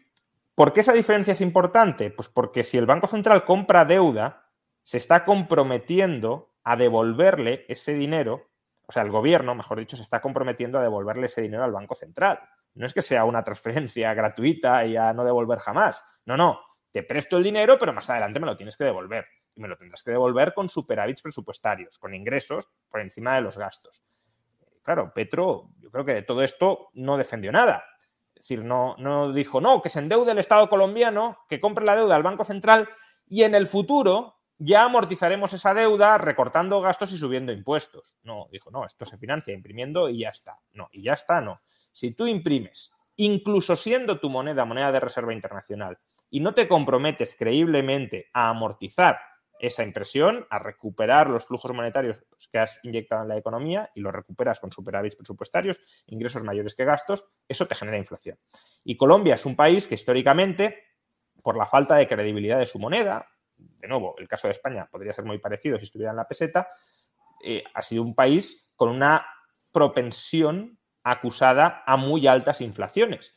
Speaker 3: ¿Por qué esa diferencia es importante? Pues porque si el Banco Central compra deuda, se está comprometiendo a devolverle ese dinero, o sea, el gobierno, mejor dicho, se está comprometiendo a devolverle ese dinero al Banco Central. No es que sea una transferencia gratuita y a no devolver jamás. No, no, te presto el dinero, pero más adelante me lo tienes que devolver. Y me lo tendrás que devolver con superávits presupuestarios, con ingresos por encima de los gastos. Claro, Petro, yo creo que de todo esto no defendió nada es decir, no, no dijo, no, que se endeude el Estado colombiano, que compre la deuda al Banco Central y en el futuro ya amortizaremos esa deuda recortando gastos y subiendo impuestos. No, dijo, no, esto se financia imprimiendo y ya está. No, y ya está, no. Si tú imprimes, incluso siendo tu moneda moneda de reserva internacional, y no te comprometes creíblemente a amortizar esa impresión, a recuperar los flujos monetarios que has inyectado en la economía y los recuperas con superávits presupuestarios, ingresos mayores que gastos, eso te genera inflación. Y Colombia es un país que históricamente, por la falta de credibilidad de su moneda, de nuevo, el caso de España podría ser muy parecido si estuviera en la peseta, eh, ha sido un país con una propensión acusada a muy altas inflaciones.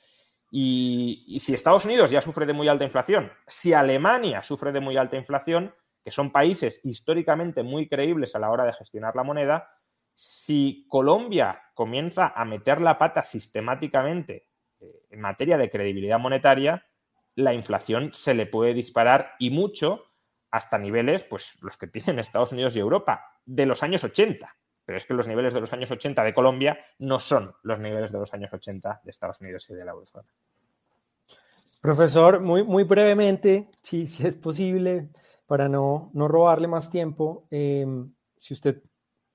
Speaker 3: Y, y, si Estados Unidos ya sufre de muy alta inflación, si Alemania sufre de muy alta inflación, que son países históricamente muy creíbles a la hora de gestionar la moneda, si Colombia comienza a meter la pata sistemáticamente eh, en materia de credibilidad monetaria, la inflación se le puede disparar y mucho hasta niveles, pues los que tienen Estados Unidos y Europa, de los años 80. Pero es que los niveles de los años 80 de Colombia no son los niveles de los años 80 de Estados Unidos y de la eurozona.
Speaker 2: Profesor, muy, muy brevemente, si, si es posible, para no, no robarle más tiempo, em, si usted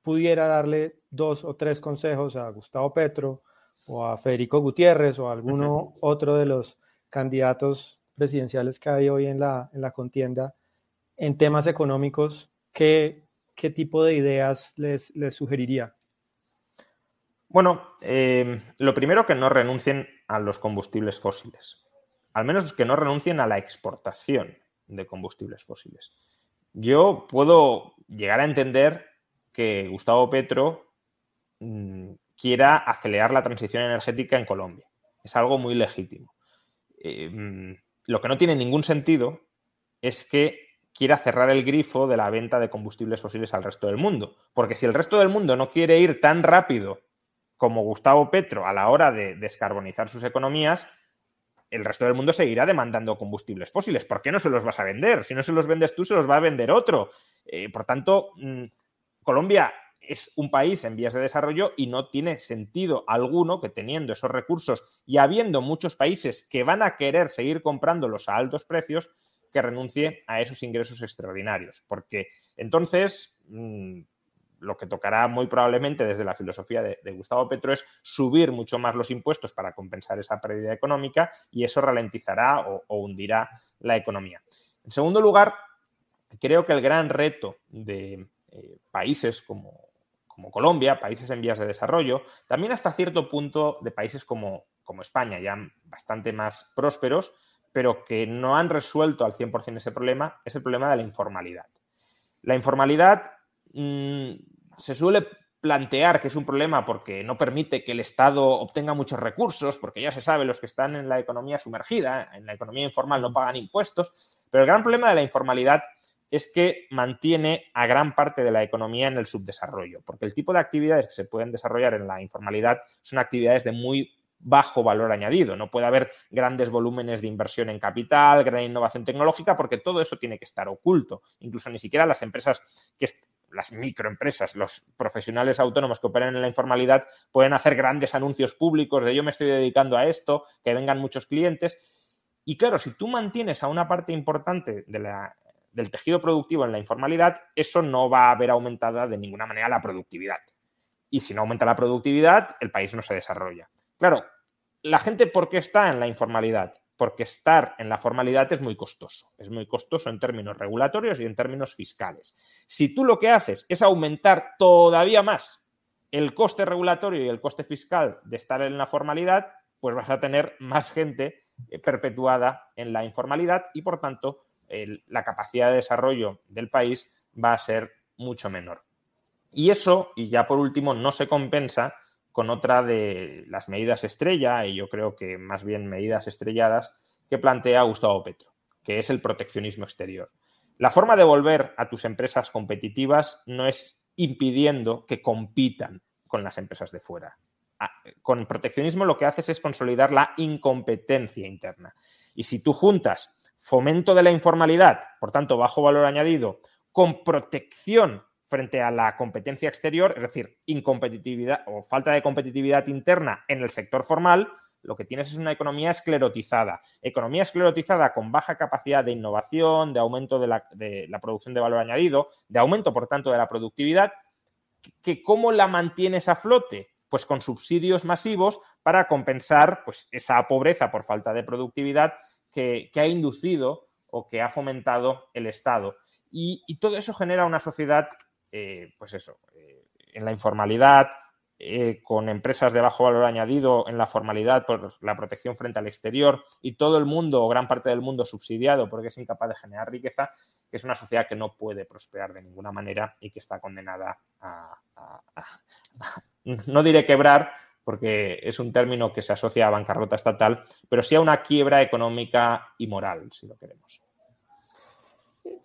Speaker 2: pudiera darle dos o tres consejos a Gustavo Petro o a Federico Gutiérrez o a alguno otro de los candidatos presidenciales que hay hoy en la, en la contienda en temas económicos, ¿qué, qué tipo de ideas les, les sugeriría?
Speaker 3: Bueno, em, lo primero que no renuncien a los combustibles fósiles, al menos que no renuncien a la exportación de combustibles fósiles. Yo puedo llegar a entender que Gustavo Petro mm, quiera acelerar la transición energética en Colombia. Es algo muy legítimo. Eh, mm, lo que no tiene ningún sentido es que quiera cerrar el grifo de la venta de combustibles fósiles al resto del mundo. Porque si el resto del mundo no quiere ir tan rápido como Gustavo Petro a la hora de descarbonizar sus economías, el resto del mundo seguirá demandando combustibles fósiles. ¿Por qué no se los vas a vender? Si no se los vendes tú, se los va a vender otro. Eh, por tanto, mm, Colombia es un país en vías de desarrollo y no tiene sentido alguno que teniendo esos recursos y habiendo muchos países que van a querer seguir comprándolos a altos precios, que renuncie a esos ingresos extraordinarios. Porque entonces mm, lo que tocará muy probablemente desde la filosofía de, Gustavo Petro es subir mucho más los impuestos para compensar esa pérdida económica y eso ralentizará o, hundirá la economía. En segundo lugar, creo que el gran reto de eh, países como, Colombia, países en vías de desarrollo, también hasta cierto punto de países como, como España, ya bastante más prósperos, pero que no han resuelto al 100% ese problema, es el problema de la informalidad. La informalidad mm, se suele plantear que es un problema porque no permite que el Estado obtenga muchos recursos, porque ya se sabe, los que están en la economía sumergida, en la economía informal, no pagan impuestos, pero el gran problema de la informalidad es que mantiene a gran parte de la economía en el subdesarrollo, porque el tipo de actividades que se pueden desarrollar en la informalidad son actividades de muy bajo valor añadido. No puede haber grandes volúmenes de inversión en capital, gran innovación tecnológica, porque todo eso tiene que estar oculto. Incluso ni siquiera las empresas que las microempresas, los profesionales autónomos que operan en la informalidad pueden hacer grandes anuncios públicos de yo me estoy dedicando a esto, que vengan muchos clientes. Y claro, si tú mantienes a una parte importante del tejido productivo en la informalidad, eso no va a ver aumentada de ninguna manera la productividad. Y si no aumenta la productividad, el país no se desarrolla. Claro, la gente, ¿por qué está en la informalidad? Porque estar en la formalidad es muy costoso. Es muy costoso en términos regulatorios y en términos fiscales. Si tú lo que haces es aumentar todavía más el coste regulatorio y el coste fiscal de estar en la formalidad, pues vas a tener más gente eh, perpetuada en la informalidad y, por tanto, la capacidad de desarrollo del país va a ser mucho menor. Y eso, y ya por último, no se compensa con otra de las medidas estrella, y yo creo que más bien medidas estrelladas, que plantea Gustavo Petro, que es el proteccionismo exterior. La forma de volver a tus empresas competitivas no es impidiendo que compitan con las empresas de fuera. Ah, con proteccionismo lo que haces es consolidar la incompetencia interna. Y si tú juntas fomento de la informalidad, por tanto, bajo valor añadido, con protección frente a la competencia exterior, es decir, incompetitividad o falta de competitividad interna en el sector formal, lo que tienes es una economía esclerotizada. Economía esclerotizada con baja capacidad de innovación, de aumento de la, producción de valor añadido, de aumento, por tanto, de la productividad, que cómo la mantienes a flote? Pues con subsidios masivos para compensar pues, esa pobreza por falta de productividad que, ha inducido o que ha fomentado el Estado. y, todo eso genera una sociedad eh, pues eso, eh, en la informalidad, eh, con empresas de bajo valor añadido en la formalidad por la protección frente al exterior y todo el mundo o gran parte del mundo subsidiado porque es incapaz de generar riqueza, que es una sociedad que no puede prosperar de ninguna manera y que está condenada a, no diré quebrar, porque es un término que se asocia a bancarrota estatal, pero sí a una quiebra económica y moral, si lo queremos.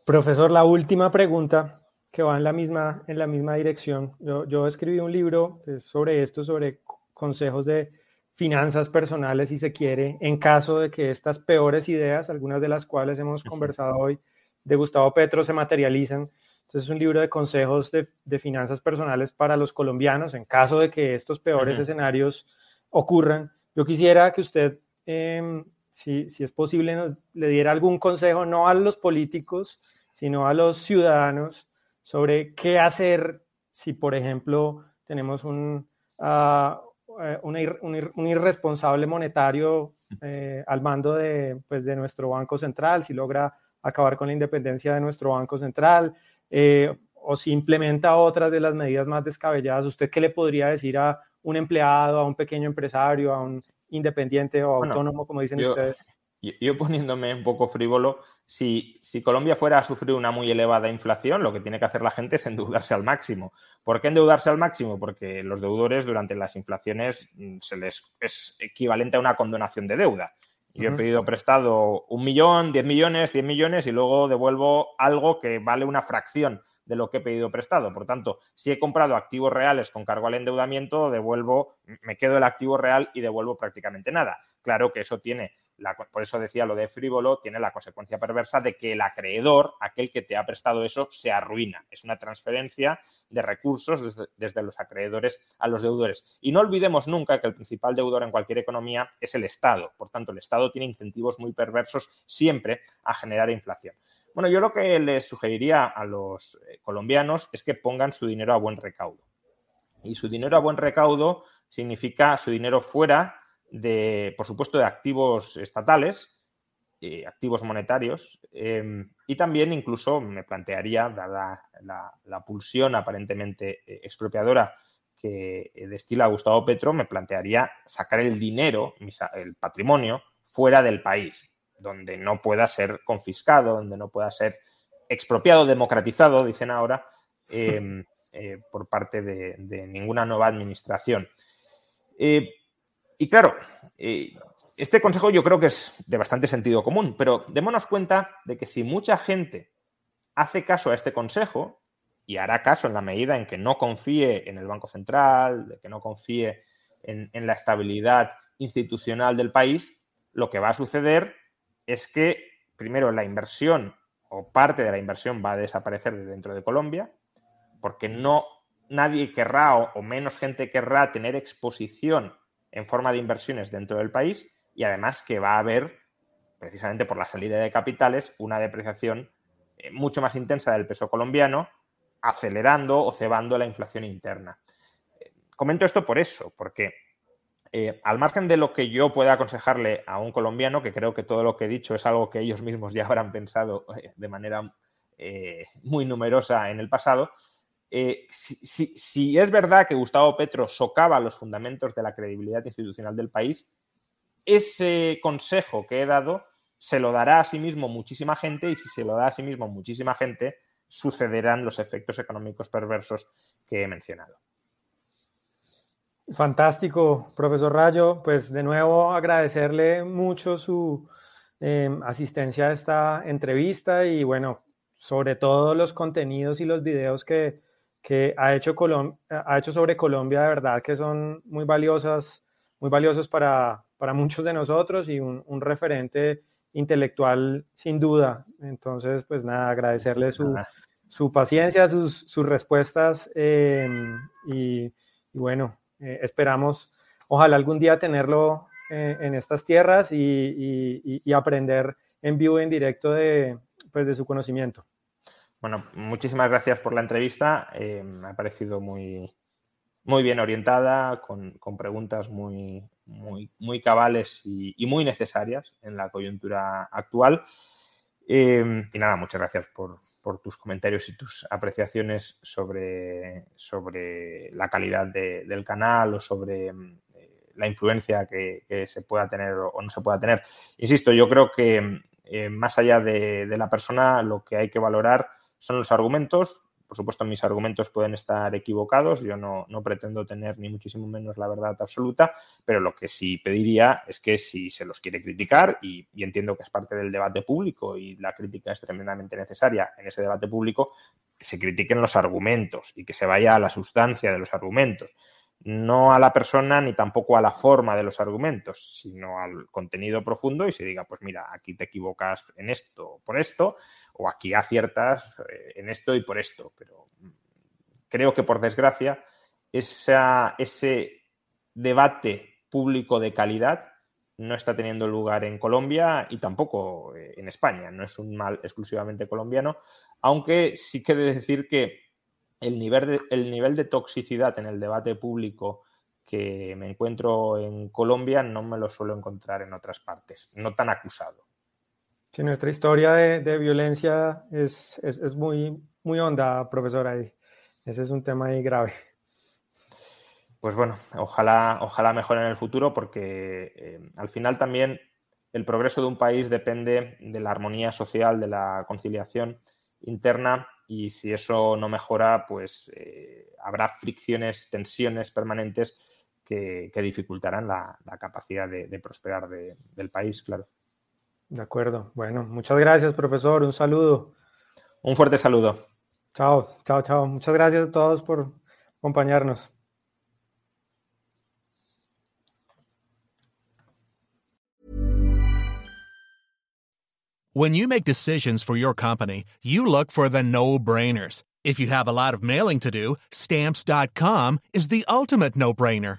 Speaker 2: Profesor, la última pregunta que va en la misma, en la misma dirección. Yo, escribí un libro sobre esto, sobre consejos de finanzas personales, si se quiere, en caso de que estas peores ideas, algunas de las cuales hemos conversado hoy, de Gustavo Petro, se materializan. Entonces es un libro de consejos de, finanzas personales para los colombianos en caso de que estos peores escenarios ocurran. Yo quisiera que usted, em, si, si, es posible, le diera algún consejo, no a los políticos, sino a los ciudadanos sobre qué hacer si, por ejemplo, tenemos un, ah, eh, un, irresponsable monetario eh, al mando de, pues, de nuestro Banco Central, si logra acabar con la independencia de nuestro Banco Central, eh, o si implementa otras de las medidas más descabelladas, ¿usted qué le podría decir a un empleado, a un pequeño empresario, a un independiente o autónomo, como dicen ustedes?
Speaker 3: Yo poniéndome un poco frívolo, si, Colombia fuera a sufrir una muy elevada inflación, lo que tiene que hacer la gente es endeudarse al máximo. ¿Por qué endeudarse al máximo? Porque los deudores durante las inflaciones mm, se les es equivalente a una condonación de deuda. Yo he pedido prestado un millón, diez millones, diez millones y luego devuelvo algo que vale una fracción de lo que he pedido prestado. Por tanto, si he comprado activos reales con cargo al endeudamiento, devuelvo, me quedo el activo real y devuelvo prácticamente nada. Claro que eso tiene por eso decía lo de frívolo, tiene la consecuencia perversa de que el acreedor, aquel que te ha prestado eso, se arruina. Es una transferencia de recursos desde, desde, los acreedores a los deudores. Y no olvidemos nunca que el principal deudor en cualquier economía es el Estado. Por tanto, el Estado tiene incentivos muy perversos siempre a generar inflación. Bueno, yo lo que les sugeriría a los eh, colombianos es que pongan su dinero a buen recaudo. Y su dinero a buen recaudo significa su dinero fuera de, por supuesto, de activos estatales, eh, activos monetarios, em, y también incluso me plantearía, dada la, pulsión aparentemente eh, expropiadora que destila Gustavo Petro, me plantearía sacar el dinero, el patrimonio, fuera del país, donde no pueda ser confiscado, donde no pueda ser expropiado, democratizado, dicen ahora, em, eh, por parte de, ninguna nueva administración. Eh, y claro, eh, este consejo yo creo que es de bastante sentido común, pero démonos cuenta de que si mucha gente hace caso a este consejo, y hará caso en la medida en que no confíe en el Banco Central, de que no confíe en la estabilidad institucional del país, lo que va a suceder es que, primero, la inversión o parte de la inversión va a desaparecer de dentro de Colombia, porque no nadie querrá o, menos gente querrá tener exposición en forma de inversiones dentro del país y además que va a haber, precisamente por la salida de capitales, una depreciación eh, mucho más intensa del peso colombiano, acelerando o cebando la inflación interna. Eh, comento esto por eso, porque eh, al margen de lo que yo pueda aconsejarle a un colombiano, que creo que todo lo que he dicho es algo que ellos mismos ya habrán pensado eh, de manera eh, muy numerosa en el pasado, si, es verdad que Gustavo Petro socava los fundamentos de la credibilidad institucional del país, ese consejo que he dado se lo dará a sí mismo muchísima gente y si se lo da a sí mismo muchísima gente, sucederán los efectos económicos perversos que he mencionado.
Speaker 2: Fantástico, profesor Rayo. Pues de nuevo agradecerle mucho su em, asistencia a esta entrevista y bueno, sobre todo los contenidos y los videos que, ha, hecho ha hecho sobre Colombia, de verdad que son muy valiosas, muy valiosos para, muchos de nosotros y un, referente intelectual sin duda. Entonces, pues nada, agradecerle su, paciencia, sus, respuestas em, y bueno, eh, esperamos, ojalá algún día tenerlo eh, en estas tierras y, aprender en vivo y en directo de, pues, de su conocimiento.
Speaker 3: Bueno, muchísimas gracias por la entrevista. Eh, me ha parecido muy, muy bien orientada, con, preguntas muy, muy, muy cabales y, muy necesarias en la coyuntura actual. y nada, muchas gracias por, por tus comentarios y tus apreciaciones sobre, sobre la calidad del canal o sobre mm, eh, la influencia que, se pueda tener o no se pueda tener. Insisto, yo creo que eh, más allá de, de, la persona, lo que hay que valorar son los argumentos, por supuesto, mis argumentos pueden estar equivocados, yo no, pretendo tener ni muchísimo menos la verdad absoluta, pero lo que sí pediría es que si se los quiere criticar, y, y entiendo que es parte del debate público y la crítica es tremendamente necesaria en ese debate público, que se critiquen los argumentos y que se vaya a la sustancia de los argumentos. No a la persona ni tampoco a la forma de los argumentos, sino al contenido profundo y se diga, pues mira, aquí te equivocas en esto por esto, o aquí aciertas eh, en esto y por esto. Pero creo que por desgracia ese debate público de calidad no está teniendo lugar en Colombia y tampoco eh, en España. No es un mal exclusivamente colombiano, aunque sí que decir que de, el nivel de toxicidad en el debate público que me encuentro en Colombia no me lo suelo encontrar en otras partes, no tan acusado.
Speaker 2: Sí, nuestra historia de, violencia es, muy, muy honda, profesora. Y ese es un tema ahí grave.
Speaker 3: Pues bueno, ojalá, ojalá mejore en el futuro porque eh, al final también el progreso de un país depende de la armonía social, de la conciliación interna y si eso no mejora, pues eh, habrá fricciones, tensiones permanentes que, dificultarán la, capacidad de, prosperar del país, claro.
Speaker 2: De acuerdo. Bueno, muchas gracias, profesor. Un saludo.
Speaker 3: Un fuerte saludo.
Speaker 2: Chao, chao, chao. Muchas gracias a todos por acompañarnos.
Speaker 10: When you make decisions for your company, you look for the no-brainers. If you have a lot of mailing to do, stamps.com is the ultimate no-brainer.